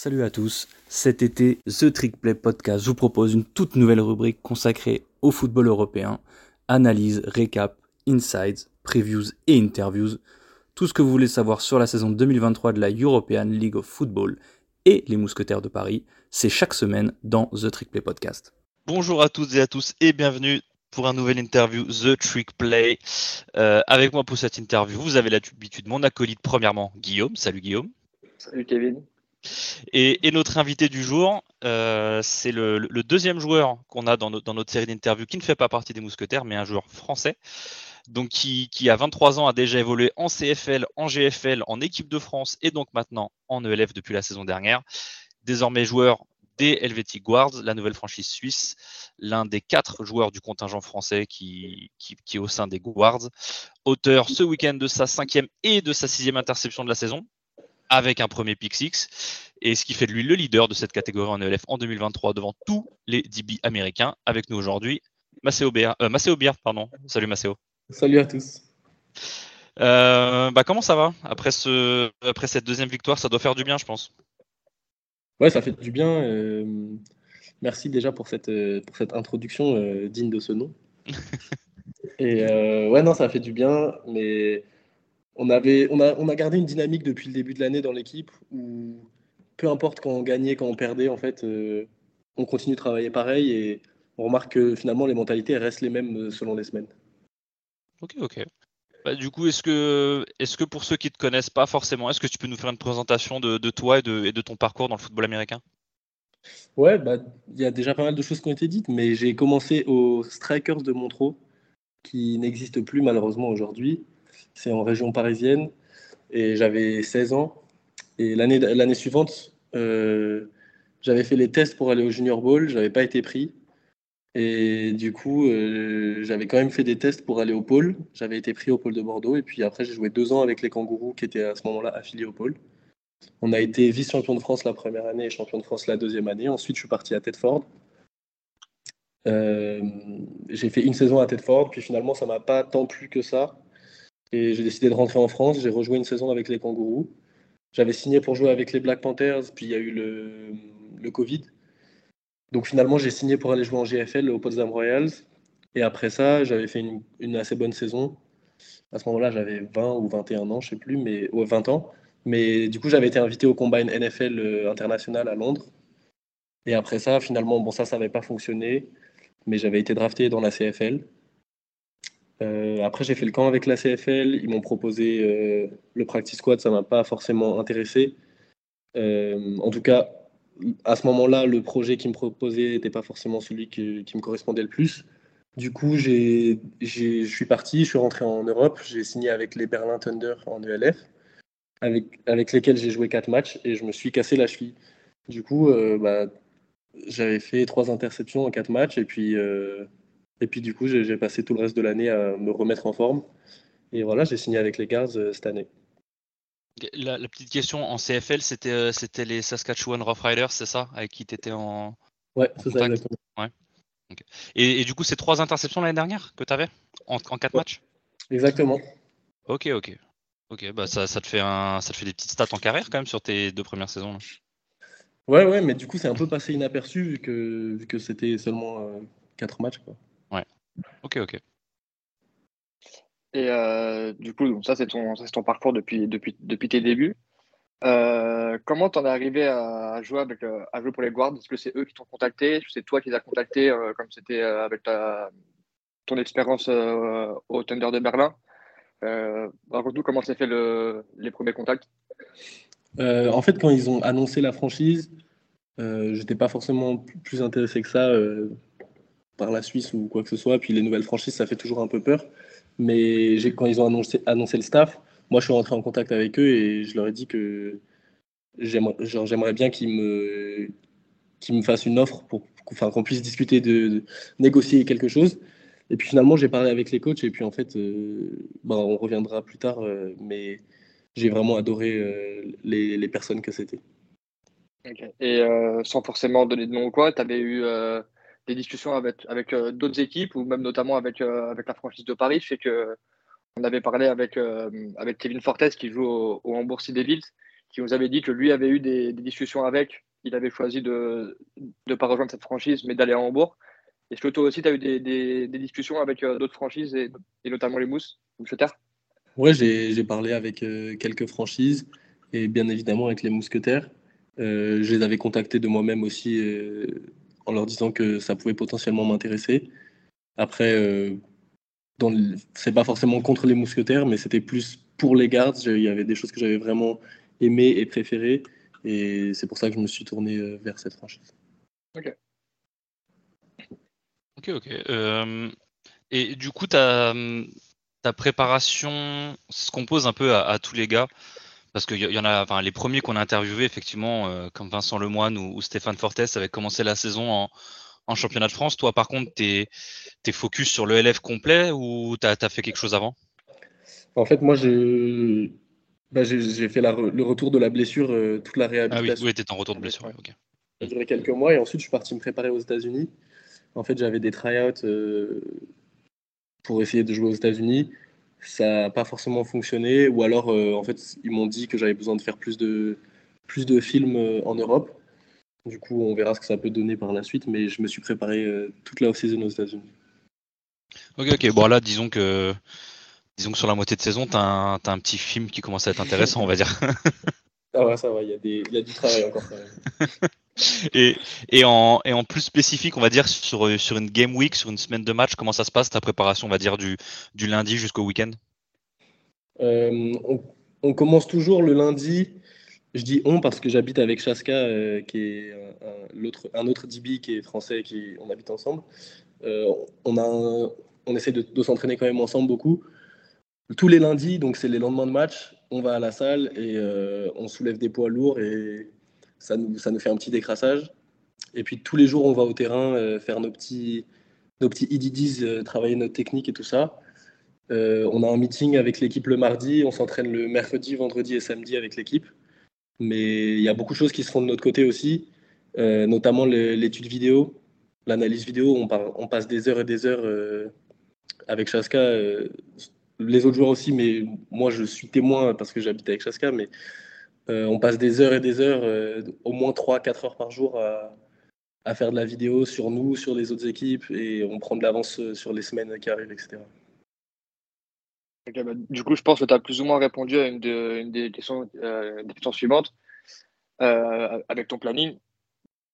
Salut à tous, cet été, The Trick Play Podcast vous propose une toute nouvelle rubrique consacrée au football européen. Analyse, récap, insights, previews et interviews. Tout ce que vous voulez savoir sur la saison 2023 de la European League of Football et les Mousquetaires de Paris, c'est chaque semaine dans The Trick Play Podcast. Bonjour à toutes et à tous et bienvenue pour un nouvel interview The Trick Play. Euh, avec moi pour cette interview, vous avez l'habitude, mon acolyte premièrement, Guillaume. Salut Guillaume. Salut Kevin. Et, notre invité du jour, euh, c'est le, deuxième joueur qu'on a dans, notre série d'interviews qui ne fait pas partie des Mousquetaires, mais un joueur français. Donc qui, qui, a 23 ans a déjà évolué en CFL, en GFL, en équipe de France et donc maintenant en ELF depuis la saison dernière. Désormais joueur des Helvetic Guards, la nouvelle franchise suisse, l'un des quatre joueurs du contingent français qui, qui, qui, est au sein des Guards. Auteur ce week-end de sa cinquième et de sa sixième interception de la saison, avec un premier pick six, et ce qui fait de lui le leader de cette catégorie en ELF en 2023 devant tous les DB américains. Avec nous aujourd'hui, Maceo Bier. Euh, pardon. Salut Maceo. Salut à tous. Euh, bah, comment ça va? Après, ce, après cette deuxième victoire Ça doit faire du bien, je pense. Ouais, ça fait du bien. Euh, merci déjà pour cette, pour cette introduction digne de ce nom. Et ouais, non, ça fait du bien, mais on, avait, on, a, on a gardé une dynamique depuis le début de l'année dans l'équipe où peu importe quand on gagnait, quand on perdait, en fait, euh, on continue de travailler pareil et on remarque que finalement les mentalités restent les mêmes euh, selon les semaines. Ok, ok. Bah, du coup, est-ce que, est que pour ceux qui ne te connaissent pas forcément, est-ce que tu peux nous faire une présentation de, toi et de, et de, ton parcours dans le football américain? Ouais, bah, il y a déjà pas mal de choses qui ont été dites, mais j'ai commencé aux Strikers de Montreux, qui n'existe plus malheureusement aujourd'hui. C'est en région parisienne. Et j'avais 16 ans. Et l'année, suivante, euh, j'avais fait les tests pour aller au Junior Bowl. J'avais pas été pris. Et du coup, euh, j'avais quand même fait des tests pour aller au pôle. J'avais été pris au pôle de Bordeaux. Et puis après, j'ai joué deux ans avec les kangourous qui étaient à ce moment-là affiliés au pôle. On a été vice-champion de France la première année et champion de France la deuxième année. Ensuite, je suis parti à Tedford. Euh, j'ai fait une saison à Tedford, puis finalement, ça m'a pas tant plu que ça. Et j'ai décidé de rentrer en France. J'ai rejoué une saison avec les Kangourous. J'avais signé pour jouer avec les Black Panthers, puis il y a eu le, Covid. Donc finalement, j'ai signé pour aller jouer en GFL au Potsdam Royals. Et après ça, j'avais fait une, assez bonne saison. À ce moment-là, j'avais 20 ou 21 ans, je sais plus, mais 20 ans. Mais du coup, j'avais été invité au Combine NFL euh, international à Londres. Et après ça, finalement, bon, ça, ça n'avait pas fonctionné. Mais j'avais été drafté dans la CFL. Euh, après, j'ai fait le camp avec la CFL. Ils m'ont proposé euh, le practice squad. Ça m'a pas forcément intéressé. Euh, en tout cas, à ce moment-là, le projet qu'ils me proposaient n'était pas forcément celui qui, me correspondait le plus. Du coup, je suis parti, je suis rentré en Europe. J'ai signé avec les Berlin Thunder en ELF, avec, avec lesquels j'ai joué quatre matchs et je me suis cassé la cheville. Du coup, bah, j'avais fait trois interceptions en quatre matchs et puis et puis du coup, j'ai passé tout le reste de l'année à me remettre en forme. Et voilà, j'ai signé avec les Guards euh, cette année. La, petite question en CFL, c'était euh, c'était les Saskatchewan Roughriders, c'est ça Avec qui tu étais en. Ouais, c'est ça, exactement. Ouais. Et, du coup, c'est trois interceptions l'année dernière que tu avais en, quatre matchs? Exactement. Ok, ok. Ok, bah ça, ça, te fait un, ça te fait des petites stats en carrière quand même sur tes deux premières saisons. Ouais, ouais, mais du coup, c'est un peu passé inaperçu vu que, vu que c'était seulement euh, quatre matchs. Quoi. Ok, ok. Et euh, du coup, ça c'est ton, ton parcours depuis, depuis, depuis tes débuts. Euh, comment t'en es arrivé à jouer, avec, euh, à jouer pour les Guards? Est-ce que c'est eux qui t'ont contacté? Est-ce que c'est toi qui les as contactés comme c'était avec ta, ton expérience au Thunder de Berlin? Raconte-nous comment s'est fait le, les premiers contacts. en fait, quand ils ont annoncé la franchise, j'étais pas forcément plus intéressé que ça par la Suisse ou quoi que ce soit. Puis les nouvelles franchises, ça fait toujours un peu peur. Mais quand ils ont annoncé, annoncé le staff, moi je suis rentré en contact avec eux et je leur ai dit que j'aimerais bien qu'ils me, qu'ils me fassent une offre pour enfin, qu'on puisse discuter de, négocier quelque chose. Et puis finalement, j'ai parlé avec les coachs et puis en fait, bah, on reviendra plus tard. Euh, mais j'ai vraiment adoré euh, les, les, personnes que c'était. Et sans forcément donner de nom ou quoi, tu avais eu des discussions avec, avec euh, d'autres équipes ou même notamment avec, euh, avec la franchise de Paris. Je sais que avait parlé avec, euh, avec Kevin Fortes qui joue au, au Hambourg Devils qui nous avait dit que lui avait eu des, discussions avec. Il avait choisi de ne pas rejoindre cette franchise, mais d'aller à Hambourg. Est-ce que toi aussi, tu as eu des, discussions avec d'autres franchises, et, notamment les Mousses, Mousquetaires Ouais, j'ai parlé avec quelques franchises, et bien évidemment avec les Mousquetaires. je les avais contactés de moi-même aussi en leur disant que ça pouvait potentiellement m'intéresser. Après, euh, c'est pas forcément contre les mousquetaires, mais c'était plus pour les gardes. Il y avait des choses que j'avais vraiment aimées et préférées. Et c'est pour ça que je me suis tourné euh, vers cette franchise. Ok. Ok, ok. Euh, et du coup, ta, ta préparation se compose un peu à tous les gars parce qu'il y, en a, enfin, les premiers qu'on a interviewés, effectivement, euh, comme Vincent Lemoine ou, Stéphane Fortes, avaient commencé la saison en, championnat de France. Toi, par contre, tu es, focus sur le LF complet ou tu as, fait quelque chose avant? En fait, moi, bah, j'ai fait le retour de la blessure, euh, toute la réhabilitation. Ah oui, oui tu en retour de blessure. Ça a duré quelques mois et ensuite, je suis parti me préparer aux États-Unis. En fait, j'avais des try-outs euh, pour essayer de jouer aux États-Unis ça n'a pas forcément fonctionné. Ou alors, euh, en fait, ils m'ont dit que j'avais besoin de faire plus de, plus de films euh, en Europe. Du coup, on verra ce que ça peut donner par la suite. Mais je me suis préparé euh, toute la off-season aux États-Unis. Ok, ok. Bon, là, disons que, disons que sur la moitié de saison, tu as, un petit film qui commence à être intéressant, on va dire. ah ouais, ça va, il y, y, a du travail encore quand même. et, en, plus spécifique, on va dire, sur, une game week, sur une semaine de match, comment ça se passe ta préparation, on va dire, du, lundi jusqu'au week-end? Euh, on, commence toujours le lundi. Je dis on parce que j'habite avec Chaska, euh, qui est un, un autre DB qui est français, qui on habite ensemble. Euh, on, a on essaie de, de s'entraîner quand même ensemble beaucoup. Tous les lundis, donc c'est les lendemains de match, on va à la salle et on soulève des poids lourds et ça nous, ça nous fait un petit décrassage. Et puis tous les jours, on va au terrain euh, faire nos petits, nos petits euh, travailler notre technique et tout ça. Euh, on a un meeting avec l'équipe le mardi, on s'entraîne le mercredi, vendredi et samedi avec l'équipe. Mais il y a beaucoup de choses qui se font de notre côté aussi, notamment l'étude vidéo, l'analyse vidéo. On, on, passe des heures et des heures avec Chaska, les autres joueurs aussi, mais moi je suis témoin parce que j'habite avec Chaska, mais on passe des heures et des heures, euh, au moins 3-4 heures par jour à, faire de la vidéo sur nous, sur les autres équipes, et on prend de l'avance euh, sur les semaines qui arrivent, etc. Bah, du coup, je pense que tu as plus ou moins répondu à une, des, questions, suivantes. avec ton planning,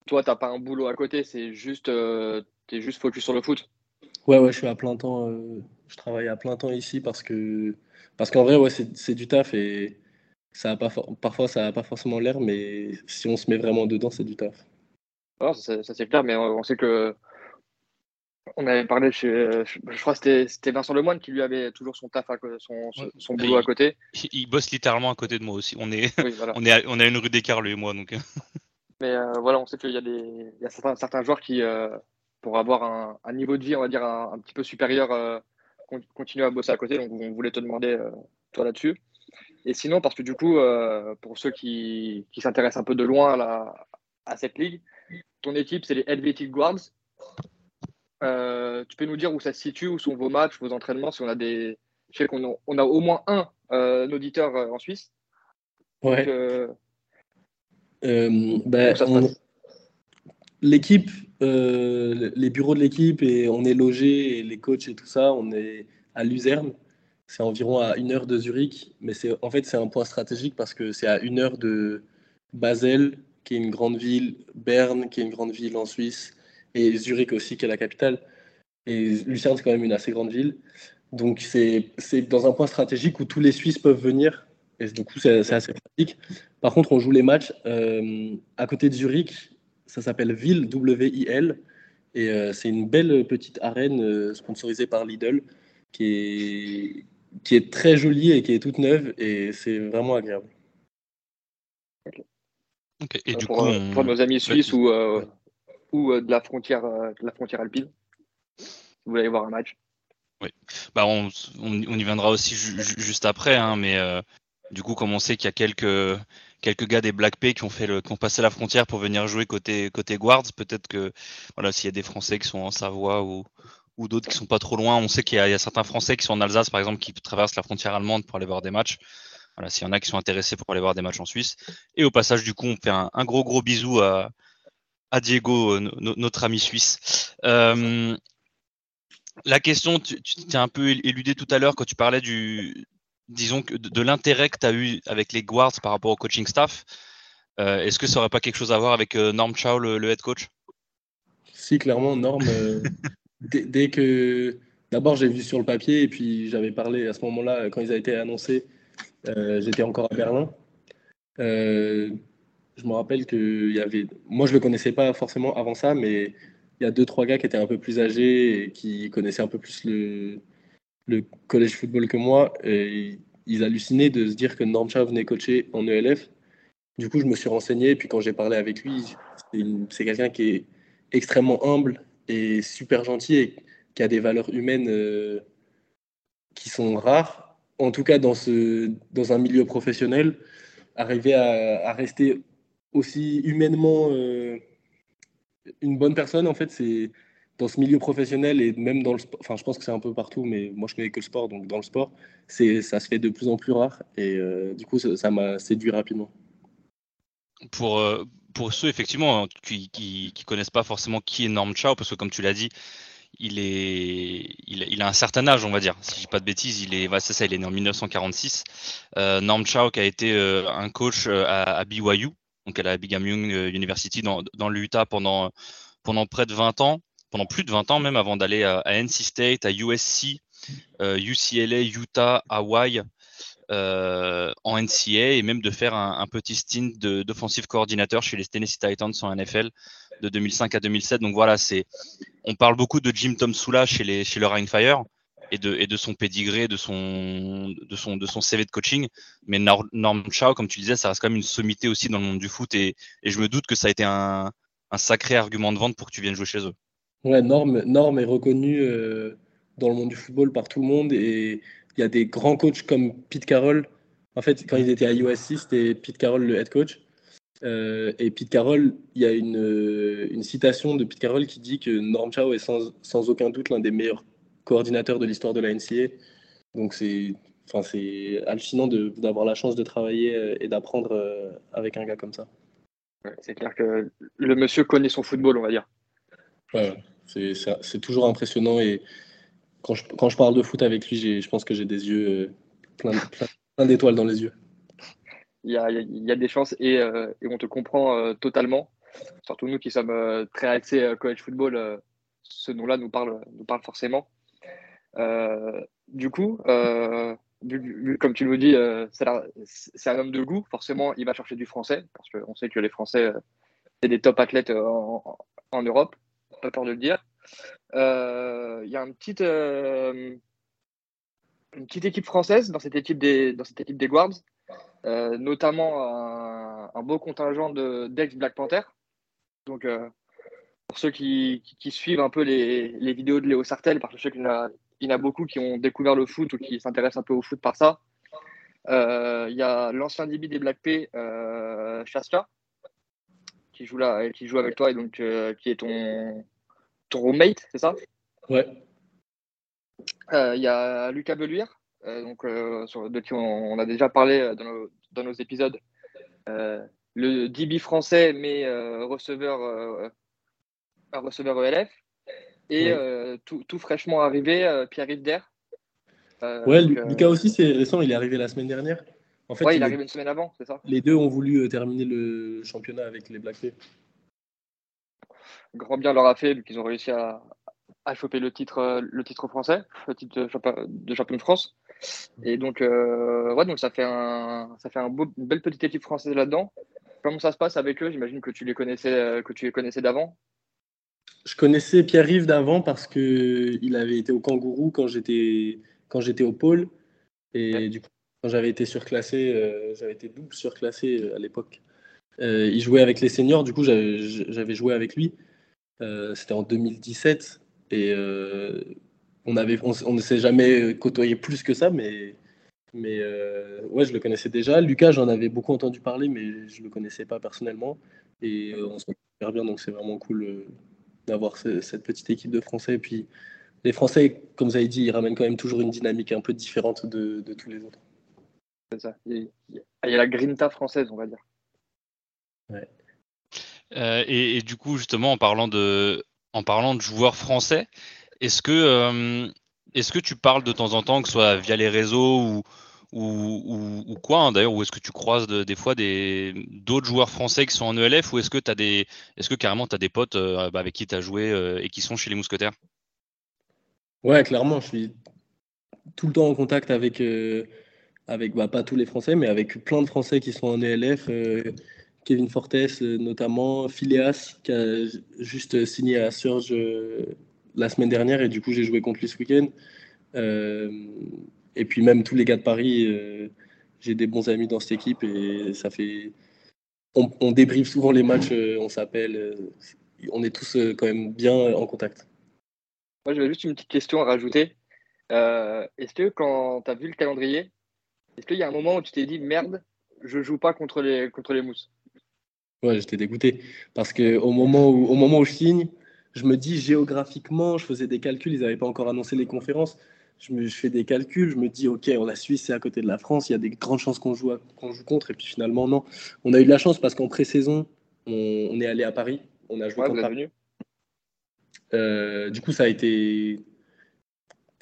toi, tu n'as pas un boulot à côté, c'est juste, tu es juste focus sur le foot? Ouais, ouais, je suis à plein temps. je travaille à plein temps ici parce que parce qu'en vrai, ouais, c'est du taf et ça a pas parfois ça n'a pas forcément l'air, mais si on se met vraiment dedans, c'est du taf. ça, c'est clair, mais on sait que on avait parlé chez, je crois que c'était Vincent Lemoine qui lui avait toujours son taf, son, son, boulot à côté. Il, bosse littéralement à côté de moi aussi. On est, on est, à, on a une rue d'écart lui et moi, donc. Mais euh, voilà, on sait qu'il y a des, il y a certains, certains joueurs qui, euh, pour avoir un, un, niveau de vie, on va dire un, petit peu supérieur, euh, continuent à bosser à côté. Donc on voulait te demander toi là-dessus. Et sinon, parce que du coup, euh, pour ceux qui, s'intéressent un peu de loin à, cette ligue, ton équipe, c'est les Helvetic Guards. Euh, tu peux nous dire où ça se situe, où sont vos matchs, vos entraînements, si on a des. Je sais qu'on a, on a au moins un euh, auditeur en Suisse. Ouais. Ben, l'équipe, les bureaux de l'équipe, et on est logé, et les coachs et tout ça, on est à Luzerne. C'est environ à une heure de Zurich, mais c'est en fait c'est un point stratégique parce que c'est à une heure de Basel, qui est une grande ville, Berne, qui est une grande ville en Suisse, et Zurich aussi, qui est la capitale. Et Lucerne, c'est quand même une assez grande ville. Donc c'est dans un point stratégique où tous les Suisses peuvent venir. Et du coup, c'est assez pratique. Par contre, on joue les matchs euh, à côté de Zurich. Ça s'appelle Ville, W-I-L. Et euh, c'est une belle petite arène euh, sponsorisée par Lidl qui est, qui est très jolie et qui est toute neuve et c'est vraiment agréable. Et du pour, coup, euh, pour nos amis suisses ou, euh, ou euh, de, la frontière, de la frontière alpine, vous voulez voir un match. Oui, bah on, on, y viendra aussi juste après, hein, mais du coup, comme on sait qu'il y a quelques, quelques gars des Black Pay qui ont, fait le, qui ont passé la frontière pour venir jouer côté, côté Guards, peut-être que voilà, s'il y a des Français qui sont en Savoie ou, ou d'autres qui sont pas trop loin. On sait qu'il y, a certains Français qui sont en Alsace, par exemple, qui traversent la frontière allemande pour aller voir des matchs. Voilà, s'il y en a qui sont intéressés pour aller voir des matchs en Suisse. Et au passage, du coup, on fait un, gros gros bisou à, à Diego, notre ami suisse. Euh, la question, tu t'es un peu éludé tout à l'heure quand tu parlais du, disons que de, l'intérêt que tu as eu avec les guards par rapport au coaching staff. Euh, est-ce que ça n'aurait pas quelque chose à voir avec euh, Norm Chow, le, head coach? Si, clairement, Norm, dès, que d'abord j'ai vu sur le papier et puis j'avais parlé à ce moment-là quand ils ont été annoncés, j'étais encore à Berlin je me rappelle que y avait. Moi, je le connaissais pas forcément avant ça, mais il y a deux, trois gars qui étaient un peu plus âgés et qui connaissaient un peu plus le, le collège football que moi. Et ils hallucinaient de se dire que Norm Chow venait coacher en ELF. Du coup, je me suis renseigné. Et puis, quand j'ai parlé avec lui, c'est quelqu'un qui est extrêmement humble et super gentil et qui a des valeurs humaines euh, qui sont rares. En tout cas, dans, ce, dans un milieu professionnel, arriver à, rester aussi humainement euh, une bonne personne, en fait, c'est dans ce milieu professionnel et même dans le sport, enfin je pense que c'est un peu partout, mais moi je connais que le sport, donc dans le sport, c'est ça se fait de plus en plus rare et euh, du coup ça m'a séduit rapidement. Pour, pour ceux effectivement qui, qui, connaissent pas forcément qui est Norm Chow, parce que comme tu l'as dit, il est, il, a un certain âge, on va dire. Si je dis pas de bêtises, il est, c'est ça, il est né en 1946. Norm Chow qui a été un coach à, à BYU, donc à la Brigham Young euh, University dans, dans l'Utah pendant, pendant près de 20 ans, pendant plus de 20 ans même, avant d'aller à, NC State, à USC, UCLA, euh, Utah, Hawaii, euh, en NCA et même de faire un, petit stint d'offensive coordinateur chez les Tennessee Titans en NFL de 2005 à 2007. Donc voilà, c'est, on parle beaucoup de Jim Tom Sula chez les chez le Rhine Fire et de, et de son pédigré, de son, de, son, de son CV de coaching. Mais Norm Chow, comme tu disais, ça reste quand même une sommité aussi dans le monde du foot. Et, et je me doute que ça a été un, sacré argument de vente pour que tu viennes jouer chez eux. Ouais, Norm, Norm est reconnu euh, dans le monde du football par tout le monde. Et y a des grands coachs comme Pete Carroll. En fait, quand il était à USC, c'était Pete Carroll le head coach. Euh, et Pete Carroll, il y a une, une, citation de Pete Carroll qui dit que Norm Chow est sans, sans aucun doute l'un des meilleurs coordinateur de l'histoire de la NCA. Donc c'est enfin, hallucinant d'avoir la chance de travailler euh, et d'apprendre euh, avec un gars comme ça. c'est clair que le monsieur connaît son football, on va dire. Ouais, c'est toujours impressionnant et quand je, quand je, parle de foot avec lui, je pense que j'ai des yeux euh, plein, plein, d'étoiles dans les yeux. Il y a, il y a des chances et, et on te comprend totalement. Surtout nous qui sommes très axés college football, ce nom-là nous parle, nous parle forcément. Euh, du coup, euh, comme tu nous dis, euh, c'est un homme de goût. Forcément, il va chercher du français parce qu'on sait que les Français, c'est des top athlètes en, Europe. Pas peur de le dire. Il y a une petite, une petite équipe française dans cette équipe des, dans cette équipe des Guards, notamment un, beau contingent d'ex Black Panther. Donc, pour ceux qui, suivent un peu les, vidéos de Léo Sartel, parce que je sais qu'il y en a beaucoup qui ont découvert le foot ou qui s'intéressent un peu au foot par ça. Euh, il y a l'ancien DB des Black P, euh, qui joue là, qui joue avec toi et donc euh, qui est ton, ton roommate, c'est ça? Ouais. Euh, il y a Lucas Beluire, donc, sur, de qui on, a déjà parlé dans nos, dans nos épisodes. le DB français, mais receveur, receveur ELF. Et euh, tout, tout, fraîchement arrivé, euh, Pierre-Yves Der. Euh, ouais, Lucas aussi, c'est récent, il est arrivé la semaine dernière. En fait, ouais, il est arrivé une semaine avant, c'est ça? Les deux ont voulu terminer le championnat avec les Black Grand bien leur a fait, vu qu'ils ont réussi à, à choper le titre, le titre français, le titre de champion de France. Et donc, ouais, donc ça fait, un, ça fait un beau, une belle petite équipe française là-dedans. Comment ça se passe avec eux? J'imagine que tu les connaissais, que tu les connaissais d'avant. Je connaissais Pierre-Yves d'avant parce qu'il avait été au Kangourou quand j'étais quand j'étais au pôle. Et du coup, quand j'avais été surclassé, euh, j'avais été double surclassé euh, à l'époque. Euh, il jouait avec les seniors, du coup j'avais joué avec lui. C'était en 2017 et on avait on, ne s'est jamais côtoyé plus que ça, mais mais ouais, je le connaissais déjà. Lucas, j'en avais beaucoup entendu parler, mais je le connaissais pas personnellement et on se super bien, donc c'est vraiment cool d'avoir cette petite équipe de Français. Et puis les Français, comme vous avez dit, ils ramènent quand même toujours une dynamique un peu différente de, tous les autres. C'est ça. Il y a la grinta française, on va dire. Ouais. Et, du coup, justement, en parlant de, en parlant de joueurs français, est-ce que, est-ce que tu parles de temps en temps, que ce soit via les réseaux ou, ou, quoi hein, d'ailleurs, ou est-ce que tu croises des fois d'autres joueurs français qui sont en ELF ou est-ce que, est-ce que carrément tu as des potes bah, avec qui tu as joué et qui sont chez les Mousquetaires? Ouais, clairement, je suis tout le temps en contact avec, euh, avec bah, pas tous les Français, mais avec plein de Français qui sont en ELF. Euh, Kevin Fortes, euh, notamment, Phileas, qui a juste signé à Surge la semaine dernière, et du coup, j'ai joué contre lui ce week-end. et puis, même tous les gars de Paris, j'ai des bons amis dans cette équipe, et ça fait. On, on souvent les matchs, on s'appelle, on est tous quand même bien en contact. Moi, j'avais juste une petite question à rajouter. Euh, est-ce que quand tu as vu le calendrier, est-ce qu'il y a un moment où tu t'es dit merde, je joue pas contre les, contre les mousses Ouais, j'étais dégoûté. Parce qu'au moment, où, au moment où je signe, je me dis géographiquement, je faisais des calculs, ils n'avaient pas encore annoncé les conférences. Je, me, fais des calculs, je me dis, OK, la Suisse, c'est à côté de la France, il y a des grandes chances qu'on joue, qu'on joue contre. Et puis finalement, non. On a eu de la chance parce qu'en pré-saison, on, est allé à Paris. On a joué contre Paris. Euh, du coup, ça a été.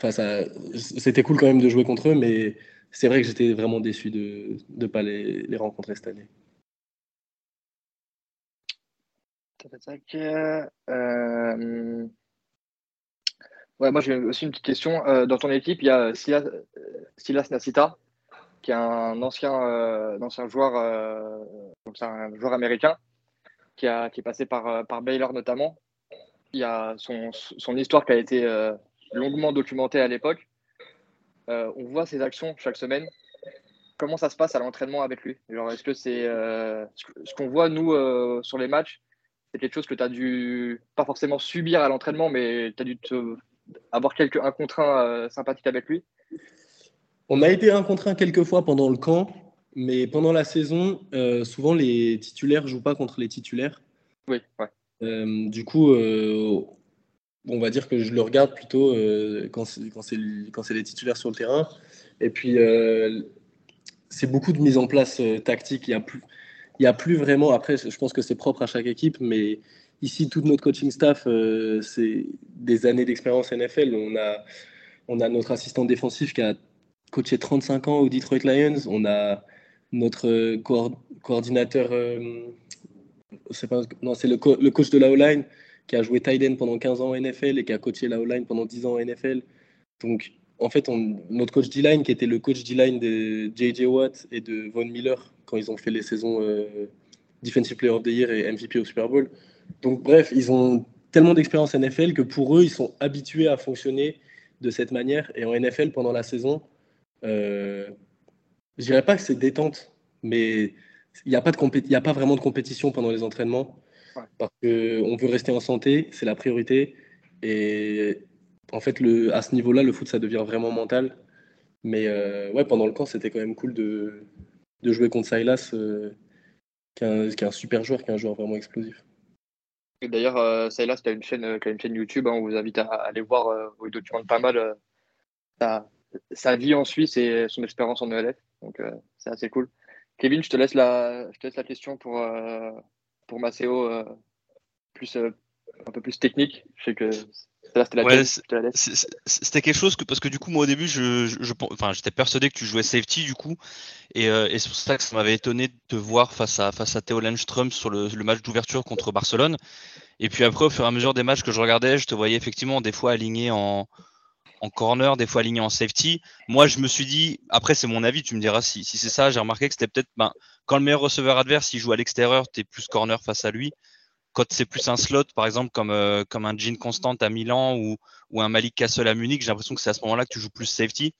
Enfin, c'était cool quand même de jouer contre eux, mais c'est vrai que j'étais vraiment déçu de ne pas les, les, rencontrer cette année. Euh... Moi j'ai aussi une petite question. Euh, dans ton équipe, il y a Silas, Silas Nasita, qui est un ancien, euh, ancien joueur, un joueur américain, qui, a, qui est passé par, par Baylor notamment il y a son, son histoire qui a été euh, longuement documentée à l'époque. Euh, on voit ses actions chaque semaine. Comment ça se passe à l'entraînement avec lui? Est-ce que c'est euh, ce qu'on voit, nous, sur les matchs, c'est quelque chose que tu as dû, pas forcément subir à l'entraînement, mais tu as dû te, avoir quelques, un contre un sympathique avec lui On a été un contre un quelques fois pendant le camp, mais pendant la saison, souvent les titulaires jouent pas contre les titulaires. Oui, ouais. Euh, du coup, euh, on va dire que je le regarde plutôt euh, quand c'est les titulaires sur le terrain. Et puis, c'est beaucoup de mise en place tactique. Il n'y a, plus, il a plus vraiment. Après, je pense que c'est propre à chaque équipe, mais ici, tout notre coaching staff, c'est des années d'expérience NFL. On a, on a notre assistant défensif qui a coaché 35 ans au Detroit Lions. On a notre coordinateur c'est pas, non, c'est le, le, coach de la O-line qui a joué tight pendant 15 ans NFL et qui a coaché la O-line pendant 10 ans NFL. Donc, en fait, on, notre coach D-line, qui était le coach D-line de J.J. Watt et de Von Miller quand ils ont fait les saisons euh, Defensive Player of the Year et MVP au Super Bowl. Donc, bref, ils ont tellement d'expérience en NFL que pour eux, ils sont habitués à fonctionner de cette manière. Et en NFL, pendant la saison, euh, je dirais pas que c'est détente, mais il n'y a, pas de a pas vraiment de compétition pendant les entraînements parce qu'on veut rester en santé, c'est la priorité. Et en fait, le, à ce niveau-là, le foot, ça devient vraiment mental. Mais euh, ouais, pendant le camp, c'était quand même cool de, de jouer contre Silas, euh, qui, est un, super joueur, qui est un joueur vraiment explosif. D'ailleurs, euh, Silas, tu as une chaîne, une chaîne YouTube, hein, on vous invite à, aller voir, où il documente pas mal sa, sa, vie en Suisse et son expérience en ELF. Donc, c'est assez cool. Kevin, je te laisse la, je te laisse la question pour, euh, pour Maceo, euh, plus, euh, un peu plus technique. Je sais que c'était quelque chose que parce que du coup moi au début je, je, enfin j'étais persuadé que tu jouais safety du coup et, et c'est pour ça que ça m'avait étonné de te voir face à face à Theo Landström sur le, le match d'ouverture contre Barcelone et puis après au fur et à mesure des matchs que je regardais je te voyais effectivement des fois aligné en, en corner, des fois aligné en safety. Moi, je me suis dit, après, c'est mon avis, tu me diras si, si c'est ça. J'ai remarqué que c'était peut-être ben, quand le meilleur receveur adverse, il joue à l'extérieur, tu es plus corner face à lui. Quand c'est plus un slot, par exemple, comme, euh, comme un Jean Constant à Milan ou, ou un Malik Castle à Munich, j'ai l'impression que c'est à ce moment-là que tu joues plus safety.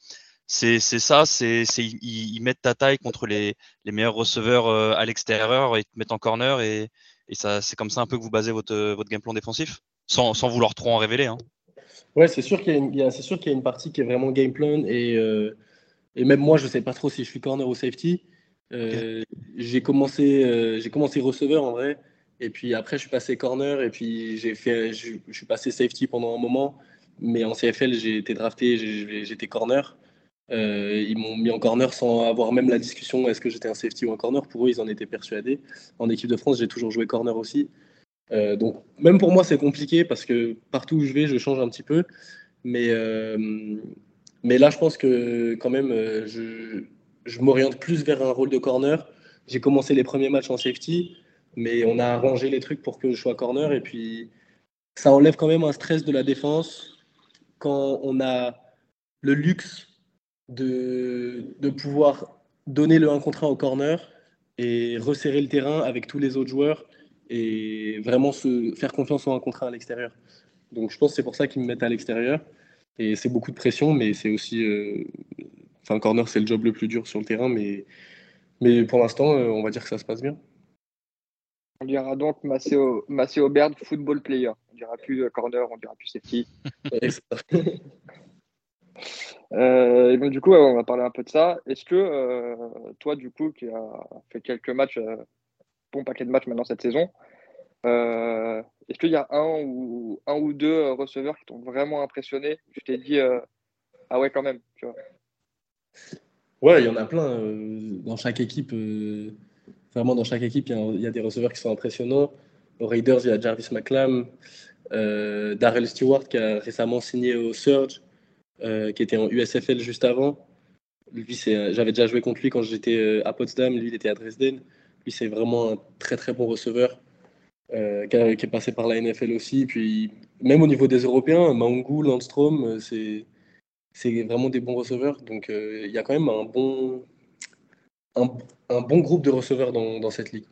C'est ça, c'est ils, mettent ta taille contre les, les meilleurs receveurs euh, à l'extérieur et te mettent en corner et, et ça c'est comme ça un peu que vous basez votre, votre game plan défensif, sans, sans vouloir trop en révéler. Hein. Ouais, c'est sûr qu'il y, a une partie qui est vraiment game plan et, euh, et même moi, je ne sais pas trop si je suis corner ou safety. Euh, j'ai commencé, euh, j'ai commencé receveur en vrai, et puis après, je suis passé corner et puis j'ai fait, je, suis passé safety pendant un moment. Mais en CFL, j'ai été drafté, j'étais corner. ils m'ont mis en corner sans avoir même la discussion est-ce que j'étais un safety ou un corner? Pour eux, ils en étaient persuadés. En équipe de France, j'ai toujours joué corner aussi. donc, même pour moi, c'est compliqué parce que partout où je vais, je change un petit peu. Mais, mais là, je pense que quand même, je, je m'oriente plus vers un rôle de corner. J'ai commencé les premiers matchs en safety, mais on a arrangé les trucs pour que je sois corner. Et puis, ça enlève quand même un stress de la défense quand on a le luxe de, de pouvoir donner le 1 contre 1 au corner et resserrer le terrain avec tous les autres joueurs et vraiment se faire confiance au 1 contre 1 à l'extérieur. Donc je pense que c'est pour ça qu'ils me mettent à l'extérieur. Et c'est beaucoup de pression, mais c'est aussi. Euh, enfin, corner, c'est le job le plus dur sur le terrain, mais, mais pour l'instant, euh, on va dire que ça se passe bien. On dira donc Maceo, Maceo Baird, football player. On dira plus euh, corner, on dira plus safety. euh, donc, du coup, on va parler un peu de ça. Est-ce que euh, toi, du coup, qui a fait quelques matchs, euh, bon paquet de matchs maintenant cette saison, est-ce qu'il y a un ou, un ou deux receveurs qui t'ont vraiment impressionné? Tu t'es dit, ah ouais, quand même, tu vois Ouais, il y en a plein. dans chaque équipe, vraiment dans chaque équipe, il y, a, des receveurs qui sont impressionnants. Aux Raiders, il y a Jarvis McLam, euh, Darrell Stewart qui a récemment signé au Surge, euh, qui était en USFL juste avant. Lui, j'avais déjà joué contre lui quand j'étais euh, à Potsdam. Lui, il était à Dresden. Lui, c'est vraiment un très très bon receveur qui, est passé par la NFL aussi. Puis même au niveau des Européens, Maungu, Landstrom, c'est c'est vraiment des bons receveurs. Donc il y a quand même un bon un, bon groupe de receveurs dans, cette ligue.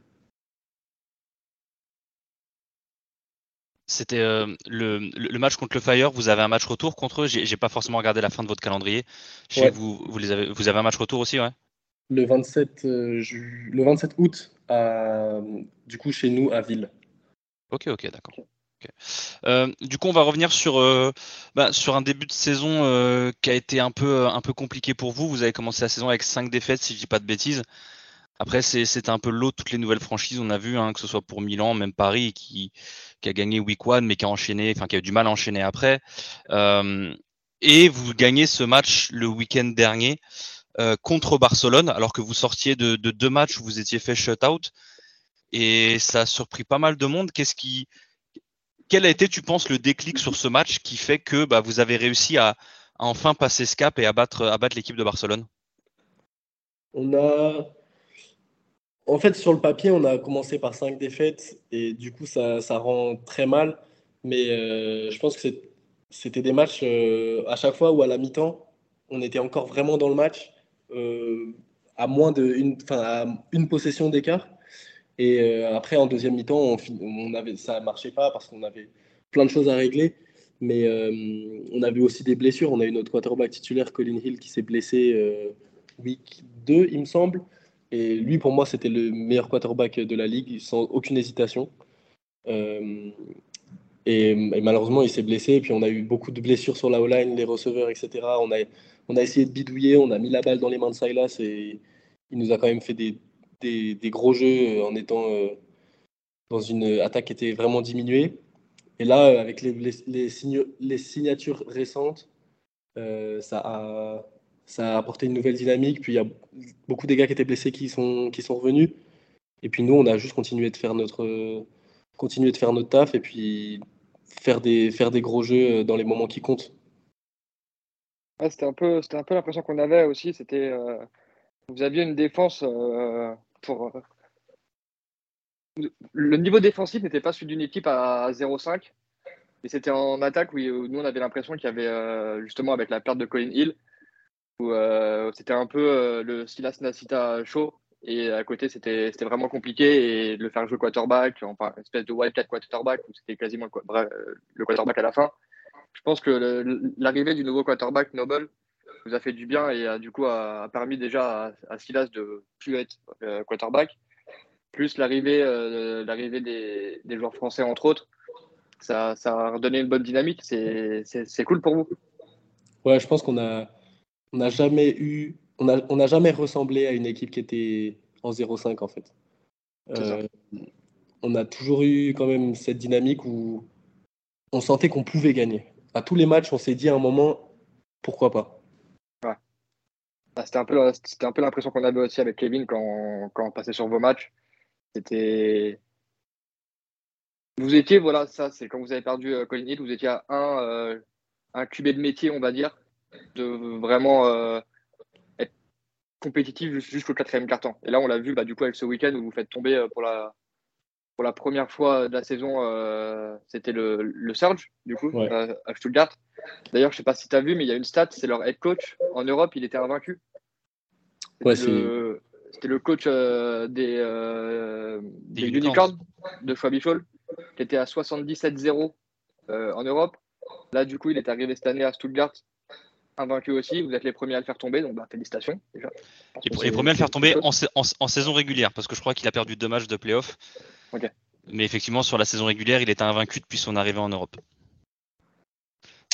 C'était euh, le, match contre le Fire. Vous avez un match retour contre eux? J'ai pas forcément regardé la fin de votre calendrier. vous, vous, les avez, vous avez un match retour aussi, ouais le 27, euh, le 27 août, du coup, chez nous, à Ville. Ok, ok, d'accord. Euh, du coup, on va revenir sur, euh, bah, un début de saison euh, qui a été un peu, compliqué pour vous. Vous avez commencé la saison avec 5 défaites, si je dis pas de bêtises. Après, c'était un peu l'eau toutes les nouvelles franchises. On a vu, hein, que ce soit pour Milan, même Paris, qui, a gagné week one, mais qui a enchaîné, enfin qui a eu du mal à enchaîner après. et vous gagnez ce match le week-end dernier contre Barcelone, alors que vous sortiez de, de, deux matchs où vous étiez fait shut-out. Et ça a surpris pas mal de monde. Qu'est-ce qui, quel a été, tu penses, le déclic sur ce match qui fait que bah, vous avez réussi à, enfin passer ce cap et à battre, l'équipe de Barcelone? On a. En fait, sur le papier, on a commencé par cinq défaites et du coup, ça, rend très mal. Mais euh, je pense que c'était des matchs euh, à chaque fois où à la mi-temps, on était encore vraiment dans le match euh, à moins d'une une possession d'écart. Et euh, après, en deuxième mi-temps, ça ne marchait pas parce qu'on avait plein de choses à régler. Mais euh, on avait aussi des blessures. On a eu notre quarterback titulaire, Colin Hill, qui s'est blessé euh, week 2, il me semble. Et lui, pour moi, c'était le meilleur quarterback de la ligue, sans aucune hésitation. et, malheureusement, il s'est blessé. Et puis, on a eu beaucoup de blessures sur la O-line, les receveurs, etc. On a, on a essayé de bidouiller. On a mis la balle dans les mains de Silas. Et il nous a quand même fait des des, gros jeux euh, en étant euh, dans une attaque qui était vraiment diminuée. Et là, euh, avec les, les, les signatures récentes, ça, a, ça a apporté une nouvelle dynamique. Puis il y a beaucoup des gars qui étaient blessés qui sont, qui sont revenus. Et puis nous, on a juste continué de faire notre, continuer de faire notre taf et puis faire des, faire des gros jeux dans les moments qui comptent. c'était un peu, peu l'impression qu'on avait aussi. C'était, vous aviez une défense Euh, le niveau défensif n'était pas celui d'une équipe à 0-5, mais c'était en attaque où nous on avait l'impression qu'il y avait euh, justement avec la perte de Colin Hill, où euh, c'était un peu le Silas Nacita chaud, et à côté c'était vraiment compliqué, et de le faire jouer quarterback, enfin une espèce de wildcat quarterback, où c'était quasiment le, quarterback à la fin. Je pense que l'arrivée du nouveau quarterback Noble vous a fait du bien et a, du coup a, permis déjà à, Silas de plus être euh, quarterback. Plus l'arrivée euh, l'arrivée des, des, joueurs français, entre autres, ça, ça a redonné une bonne dynamique. C'est cool pour vous. Ouais, je pense qu'on a, on n'a jamais eu, on a, on a jamais ressemblé à une équipe qui était en 0-5 en fait. Euh, on a toujours eu quand même cette dynamique où on sentait qu'on pouvait gagner. À tous les matchs, on s'est dit à un moment, pourquoi pas? C'était un peu, c'était un peu l'impression qu'on avait aussi avec Kevin quand, quand on passait sur vos matchs. C'était. Vous étiez, voilà, ça, c'est quand vous avez perdu euh, Colin Hill, vous étiez à un, euh, un QB de métier, on va dire, de vraiment euh, être compétitif jusqu'au quatrième quart-temps. Et là, on l'a vu, bah, du coup, avec ce week-end où vous faites tomber pour la, pour la première fois de la saison, c'était le, le Surge, du coup, à Stuttgart. D'ailleurs, je ne sais pas si tu as vu, mais il y a une stat, c'est leur head coach en Europe, il était invaincu. Ouais, c'était le coach euh, des, euh, des, Unicorns de Schwabifol, qui était à 77-0 euh, en Europe. Là, du coup, il est arrivé cette année à Stuttgart, invaincu aussi. Vous êtes les premiers à le faire tomber, donc bah, félicitations déjà. Et, les premiers à le faire tomber en, en, saison régulière, parce que je crois qu'il a perdu deux matchs de playoff. Mais effectivement, sur la saison régulière, il était invaincu depuis son arrivée en Europe.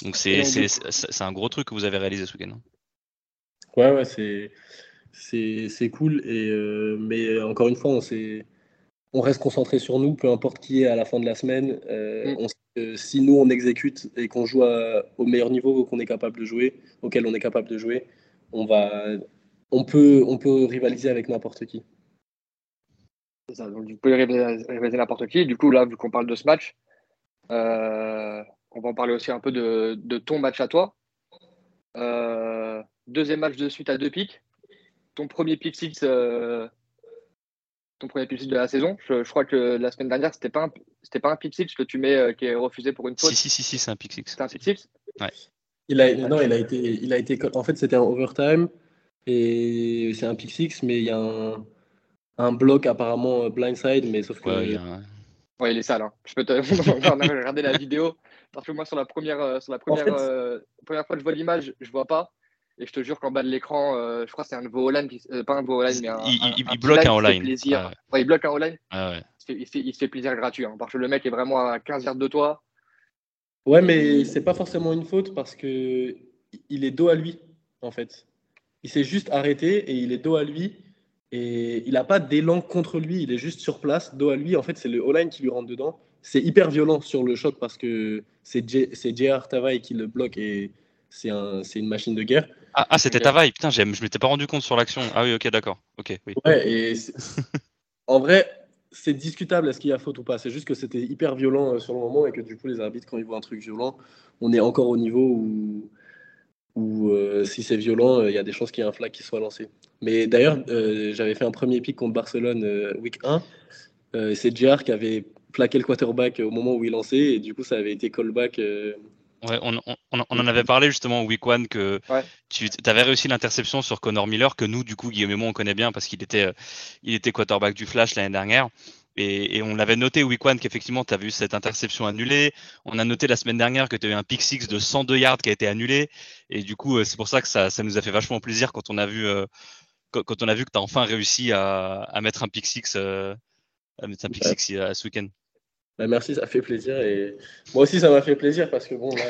Donc c'est un gros truc que vous avez réalisé ce week-end. Hein. Ouais, ouais, c'est c'est cool. Et, euh, mais encore une fois, on, on reste concentré sur nous, peu importe qui est à la fin de la semaine. Euh, mm. si nous, on exécute et qu'on joue au meilleur niveau qu'on est capable de jouer, auquel on est capable de jouer, on, va, on, peut, on peut rivaliser avec n'importe qui. C'est ça, donc vous pouvez rivaliser n'importe qui. Du coup, là, vu qu'on parle de ce match, euh, on va en parler aussi un peu de, de ton match à toi. deuxième match de suite à deux pics ton premier pick six, euh, ton premier pick six de la saison. Je, crois que la semaine dernière, c'était pas un, c'était pas un pick six que tu mets euh, qui est refusé pour une faute. Si si si, si c'est un pick six. C'est un pick six? Ouais. Il a, non, il a été, il a été. En fait, c'était un overtime et c'est un pick six, mais il y a un, un bloc apparemment euh, blindside, mais sauf que. Ouais, il, ouais, il est sale. Hein. Je peux te. on a regardé la vidéo. Parce que moi, sur la première, sur la première, première fois que je vois l'image, je vois pas. Et je te jure qu'en bas de l'écran, euh, je crois que c'est un nouveau all euh, pas un nouveau all mais un. Il, il, bloque un. Plaisir. Ouais. il bloque un all-line. Ah ouais. il, fait, il, fait, plaisir gratuit. Hein, parce que le mec est vraiment à 15 yards de toi. Ouais, mais c'est pas forcément une faute parce que il est dos à lui, en fait. Il s'est juste arrêté et il est dos à lui. Et il n'a pas d'élan contre lui, il est juste sur place, dos à lui. En fait, c'est le all-line qui lui rentre dedans. C'est hyper violent sur le choc parce que c'est J.R. Tavaï qui le bloque et c'est un, une machine de guerre. Ah, ah c'était Tavaï, putain, je m'étais pas rendu compte sur l'action. Ah oui, ok, d'accord. Ok, oui. Ouais, et en vrai, c'est discutable est-ce qu'il y a faute ou pas. C'est juste que c'était hyper violent euh, sur le moment et que du coup, les arbitres, quand ils voient un truc violent, on est encore au niveau où, où euh, si c'est violent, euh, il y a des chances qu'il y ait un flag qui soit lancé. Mais d'ailleurs, j'avais fait un premier pick contre Barcelone week 1. c'est JR qui avait plaqué le quarterback au moment où il lançait et du coup, ça avait été callback Ouais, on, en avait parlé justement au week one que tu avais réussi l'interception sur Connor Miller que nous, du coup, Guillaume et moi, on connaît bien parce qu'il était, euh, il était quarterback du Flash l'année dernière. Et, on l'avait noté au week one qu'effectivement, tu avais eu cette interception annulée. On a noté la semaine dernière que tu avais un pick six de 102 yards qui a été annulé. Et du coup, euh, c'est pour ça que ça, ça, nous a fait vachement plaisir quand on a vu, euh, quand, on a vu que tu as enfin réussi à, à, mettre un pick six, à mettre un pick six à ce week-end. Bah, merci, ça fait plaisir. Et moi aussi, ça m'a fait plaisir parce que bon, là,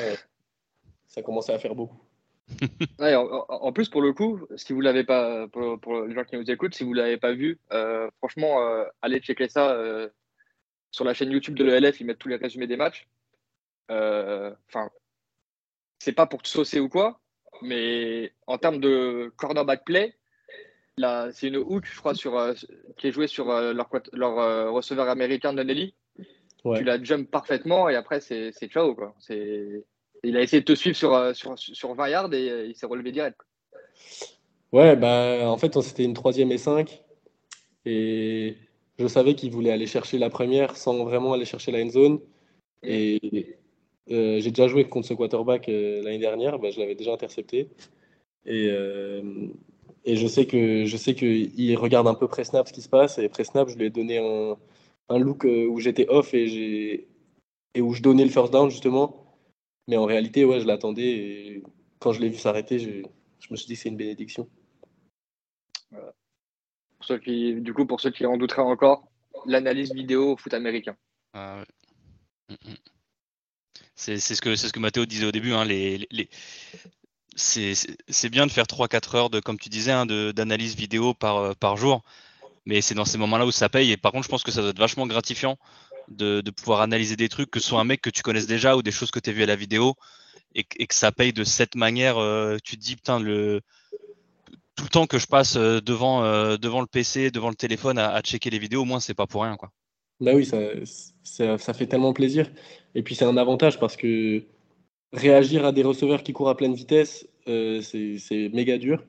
ça commençait à faire beaucoup. en, plus, pour le coup, si vous l'avez pas, pour, les gens qui nous écoutent, si vous l'avez pas vu, euh, franchement, euh, allez checker ça euh, sur la chaîne YouTube de l'ELF. Ils mettent tous les résumés des matchs. Enfin, c'est pas pour te saucer ou quoi, mais en termes de cornerback play, c'est une hook, je crois, sur, qui est jouée sur leur, leur receveur américain Donnelly tu la jump parfaitement et après, c'est ciao. Quoi. Il a essayé de te suivre sur, euh, sur, sur 20 yards et euh, il s'est relevé direct. Ouais, bah, en fait, c'était une troisième et 5. Et je savais qu'il voulait aller chercher la première sans vraiment aller chercher la end zone. Et euh, j'ai déjà joué contre ce quarterback l'année dernière, bah, je l'avais déjà intercepté. Et, et je sais que je sais qu'il regarde un peu pré-snap ce qui se passe. Et pré-snap, je lui ai donné un, un look euh, où j'étais off et, j'ai, et où je donnais le first down justement. Mais en réalité, ouais, je l'attendais et quand je l'ai vu s'arrêter, je, je, me suis dit que c'est une bénédiction. Pour ceux qui, du coup, pour ceux qui en douteraient encore, l'analyse vidéo au foot américain. Ah mm, mm. C'est, ce que c'est ce que Mathéo disait au début. Hein, les, les, c'est, c'est bien de faire 3-4 heures de, comme tu disais, hein, de, d'analyse vidéo par, par jour mais c'est dans ces moments-là où ça paye. Et par contre, je pense que ça doit être vachement gratifiant de, pouvoir analyser des trucs, que ce soit un mec que tu connaisses déjà ou des choses que tu as vues à la vidéo, et, que ça paye de cette manière. Euh, tu te dis, putain, le, tout le temps que je passe devant, devant le PC, devant le téléphone à, checker les vidéos, au moins c'est pas pour rien quoi. Bah oui, ça, fait tellement plaisir. Et puis c'est un avantage parce que réagir à des receveurs qui courent à pleine vitesse, c'est méga dur.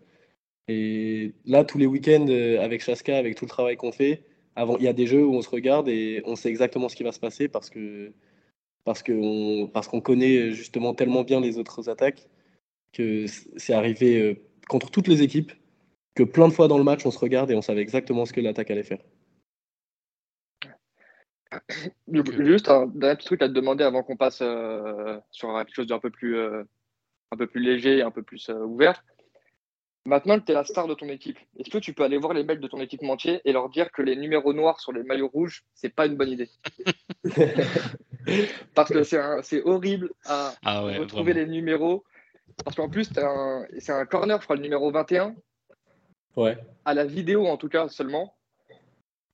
Et là, tous les week-ends, avec Chaska, avec tout le travail qu'on fait, avant, il y a des jeux où on se regarde et on sait exactement ce qui va se passer parce que parce qu'on parce qu'on connaît justement tellement bien les autres attaques que c'est arrivé euh, contre toutes les équipes que plein de fois dans le match on se regarde et on savait exactement ce que l'attaque allait faire. Juste un dernier petit truc à te demander avant qu'on passe euh, sur quelque chose d'un peu plus euh, un peu plus léger, un peu plus ouvert. Maintenant que tu es la star de ton équipe, est-ce que tu peux aller voir les mecs de ton équipe entier et leur dire que les numéros noirs sur les maillots rouges, c'est pas une bonne idée? Parce que c'est horrible à ah retrouver les numéros. Parce qu'en plus, c'est un corner, je crois, le numéro 21. Ouais. À la vidéo, en tout cas, seulement.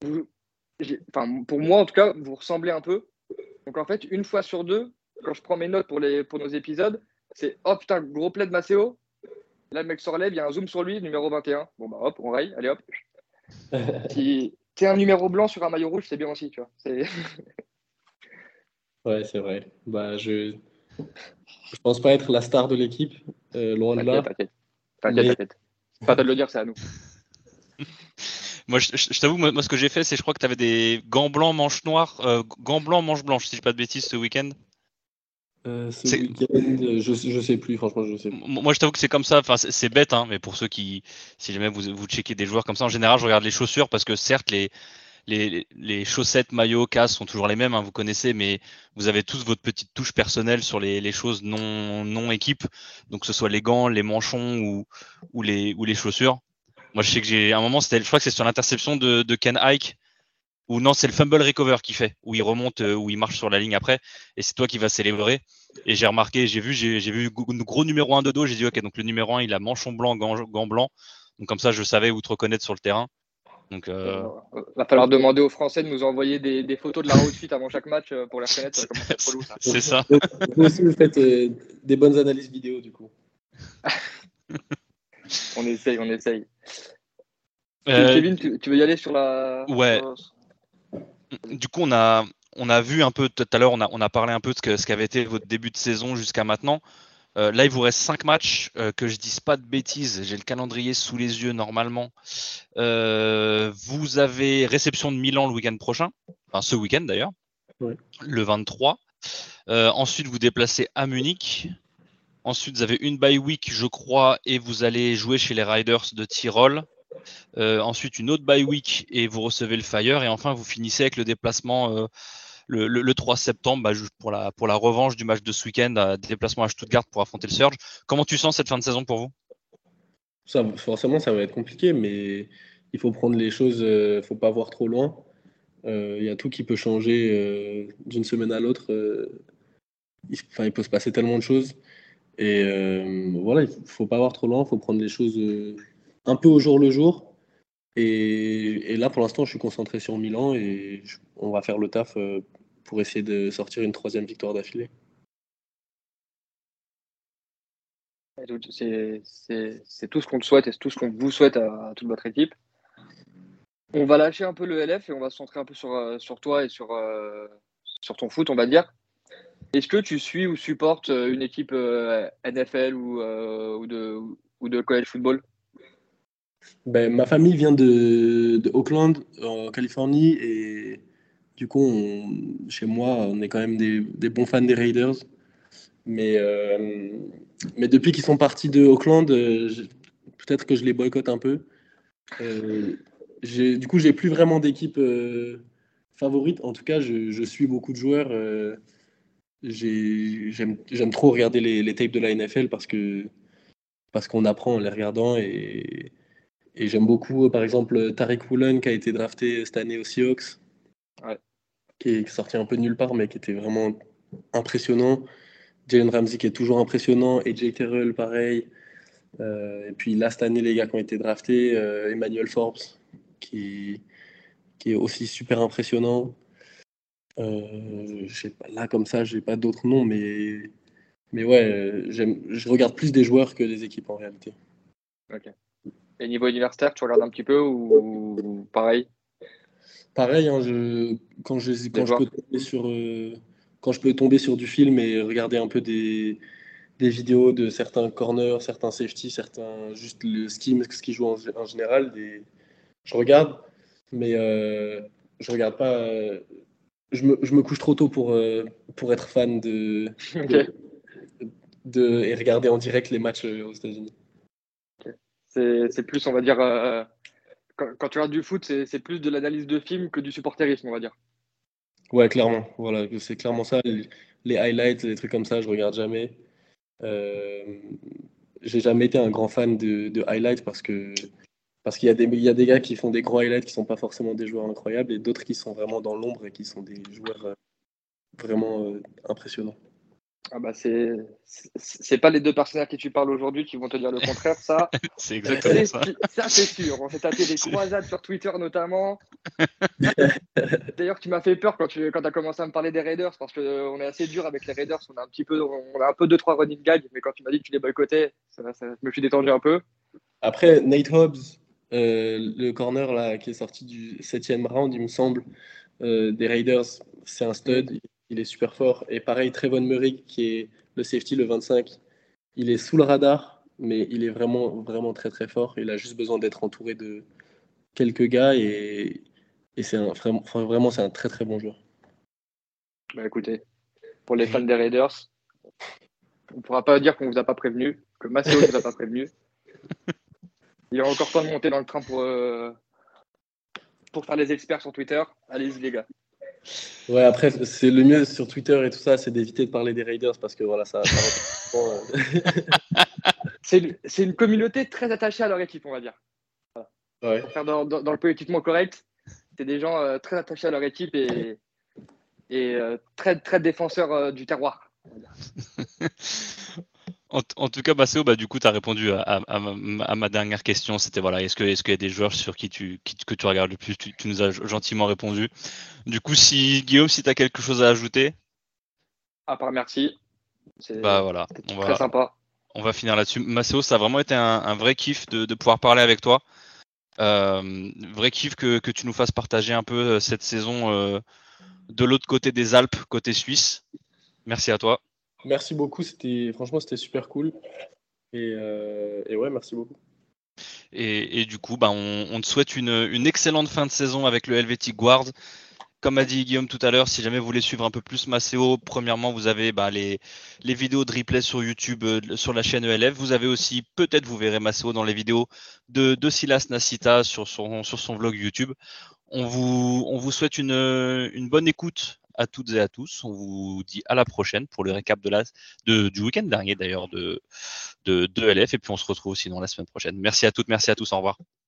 enfin, pour moi, en tout cas, vous ressemblez un peu. Donc, en fait, une fois sur deux, quand je prends mes notes pour, les, pour nos épisodes, c'est oh putain, gros plaid Maceo, Là, le mec se relève, il y a un zoom sur lui, numéro 21. Bon, bah hop, on raye, allez hop. si es un numéro blanc sur un maillot rouge, c'est bien aussi, tu vois. ouais, c'est vrai. Bah, je... je pense pas être la star de l'équipe, euh, loin de là. T'inquiète, t'inquiète. Pas de le dire, c'est à nous. moi, je, t'avoue, moi, ce que j'ai fait, c'est je crois que tu avais des gants blancs, manches noires, euh, gants blancs, manches blanches, si je dis pas de bêtises, ce week-end. Euh, je, je sais plus, franchement, je sais Moi, je t'avoue que c'est comme ça. Enfin, c'est bête, hein, mais pour ceux qui, si jamais vous, vous checkez des joueurs comme ça, en général, je regarde les chaussures parce que certes, les, les, les chaussettes, maillots, casques sont toujours les mêmes, hein, vous connaissez, mais vous avez tous votre petite touche personnelle sur les, les choses non, non équipe. Donc, que ce soit les gants, les manchons ou, ou, les, ou les chaussures. Moi, je sais que j'ai, un moment, c'était, je crois que c'est sur l'interception de, de Ken Ike ou non, c'est le fumble recover qui fait, où il remonte, euh, où il marche sur la ligne après, et c'est toi qui vas célébrer. Et j'ai remarqué, j'ai vu, j'ai vu gros numéro 1 de dos, j'ai dit ok, donc le numéro 1 il a manchon blanc, gant, gant blanc, donc comme ça je savais où te reconnaître sur le terrain. Donc, euh... va falloir demander aux Français de nous envoyer des, des photos de la outfit avant chaque match euh, pour les reconnaître. C'est ça. Vous aussi, vous faites euh, des bonnes analyses vidéo du coup. on essaye, on essaye. Kevin, tu, veux y aller sur la. Ouais du coup, on a, on a vu un peu tout à l'heure, on a, on a parlé un peu de ce, que, ce qu'avait été votre début de saison jusqu'à maintenant. Euh, là, il vous reste 5 matchs, euh, que je dise pas de bêtises. J'ai le calendrier sous les yeux normalement. Euh, vous avez réception de Milan le week-end prochain, enfin ce week-end d'ailleurs, le 23. ensuite, vous déplacez à Munich. Ensuite, vous avez une bye week, je crois, et vous allez jouer chez les Riders de Tyrol. Euh, ensuite, une autre bye week et vous recevez le Fire. Et enfin, vous finissez avec le déplacement euh, le, 3 septembre bah, pour, la, pour la revanche du match de ce week-end, euh, déplacement à Stuttgart pour affronter le Surge. Comment tu sens cette fin de saison pour vous? Forcément, ça va être compliqué, mais il faut prendre les choses, il ne faut pas voir trop loin. Il y a tout qui peut changer d'une semaine à l'autre. il, il peut se passer tellement de choses. Et voilà, il ne faut, pas voir trop loin, il faut prendre les choses un peu au jour le jour. Et, là, pour l'instant, je suis concentré sur Milan et on va faire le taf euh, pour essayer de sortir une troisième victoire d'affilée. C'est tout ce qu'on te souhaite et c'est tout ce qu'on vous souhaite à, toute votre équipe. On va lâcher un peu le LF et on va se centrer un peu sur, euh, toi et sur, euh, sur ton foot, on va dire. Est-ce que tu suis ou supportes une équipe NFL ou, ou, de, ou de college football? Ben, ma famille vient de, Oakland, en Californie, et du coup, chez moi, on est quand même des, bons fans des Raiders. Mais, euh, mais depuis qu'ils sont partis de Oakland, euh, peut-être que je les boycotte un peu. Euh, du coup, j'ai plus vraiment d'équipe favorite. En tout cas, je, je, suis beaucoup de joueurs. J'aime trop regarder les, les, tapes de la NFL parce que parce qu'on apprend en les regardant et, et j'aime beaucoup, par exemple, Tariq Woolen qui a été drafté cette année aux Seahawks, qui est sorti un peu de nulle part, mais qui était vraiment impressionnant. Jalen Ramsey qui est toujours impressionnant, et Jay Terrell pareil. Euh, et puis là, cette année, les gars qui ont été draftés, euh, Emmanuel Forbes, qui, qui est aussi super impressionnant. Euh, pas, là, comme ça, j'ai pas d'autres noms, mais, mais ouais, je regarde plus des joueurs que des équipes en réalité. Ok. Et niveau universitaire, tu regardes un petit peu ou pareil? Pareil, hein, je, quand, je, quand je peux tomber sur, euh, quand je peux tomber sur du film et regarder un peu des, des vidéos de certains corners, certains safety, certains juste le scheme, ce qu'ils jouent en, général, des, je regarde, mais euh, je regarde pas. Euh, je, me, je, me, couche trop tôt pour, euh, pour être fan de, de, et regarder en direct les matchs aux États-Unis. C'est plus, on va dire, quand, tu regardes du foot, c'est plus de l'analyse de film que du supporterisme, on va dire. Ouais, clairement. Voilà, c'est clairement ça. Les, highlights, les trucs comme ça, je regarde jamais. Euh, j'ai jamais été un grand fan de, highlights parce que parce qu'il y, a des, il y a des gars qui font des gros highlights qui sont pas forcément des joueurs incroyables et d'autres qui sont vraiment dans l'ombre et qui sont des joueurs euh, vraiment euh, impressionnants. Ah bah c'est c'est pas les deux partenaires qui tu parles aujourd'hui qui vont te dire le contraire, ça. c'est exactement ça. Ça c'est sûr. On s'est tapé des croisades sur Twitter notamment. D'ailleurs, tu m'as fait peur quand tu quand as commencé à me parler des Raiders parce que on est assez dur avec les Raiders. On a un petit peu on a un peu deux trois running gags, mais quand tu m'as dit que tu les boycottais, ça, ça, je me suis détendu un peu. Après Nate Hobbs, euh, le corner là qui est sorti du septième round, il me semble, euh, des Raiders, c'est un stud il est super fort. Et pareil, Trevon Murray, qui est le safety, le 25, il est sous le radar, mais il est vraiment, vraiment très, très fort. Il a juste besoin d'être entouré de quelques gars et, c'est vraiment, vraiment c'est un très, très bon joueur. Bah écoutez, pour les fans des Raiders, on ne pourra pas dire qu'on ne vous a pas prévenu, que Maceo ne vous a pas prévenu. Il y a encore temps de monter dans le train pour, euh, pour faire les experts sur Twitter. Allez-y les gars. Ouais, après, c'est le mieux sur Twitter et tout ça, c'est d'éviter de parler des Raiders parce que voilà, ça. c'est une communauté très attachée à leur équipe, on va dire. Ouais. Pour faire dans, dans, le politiquement correct, c'est des gens euh, très attachés à leur équipe et, et euh, très, très défenseurs euh, du terroir. En, tout cas, Maceo, bah, du coup, tu as répondu à, ma dernière question. C'était voilà, est-ce qu'il est y a des joueurs sur qui tu, que tu regardes le plus tu, nous as gentiment répondu. Du coup, si Guillaume, si tu as quelque chose à ajouter. À part merci. Bah voilà. On très sympa. On va finir là-dessus. Maceo, ça a vraiment été un, vrai kiff de, pouvoir parler avec toi. Euh, vrai kiff que, tu nous fasses partager un peu euh, cette saison euh, de l'autre côté des Alpes, côté suisse. Merci à toi. Merci beaucoup, c'était franchement c'était super cool. Et, euh, ouais, merci beaucoup. Et, du coup, bah, on, te souhaite une, excellente fin de saison avec le Helvetic Guard. Comme a dit Guillaume tout à l'heure, si jamais vous voulez suivre un peu plus Maceo, premièrement, vous avez bah, les, vidéos de replay sur YouTube, euh, sur la chaîne ELF. Vous avez aussi, peut-être vous verrez Maceo dans les vidéos de, de Silas Nasita sur son, sur vlog YouTube. On vous, on vous souhaite une bonne écoute à toutes et à tous. On vous dit à la prochaine pour le récap de la, de, du week-end dernier d'ailleurs de, de, de LF. Et puis on se retrouve dans la semaine prochaine. Merci à toutes, merci à tous. Au revoir.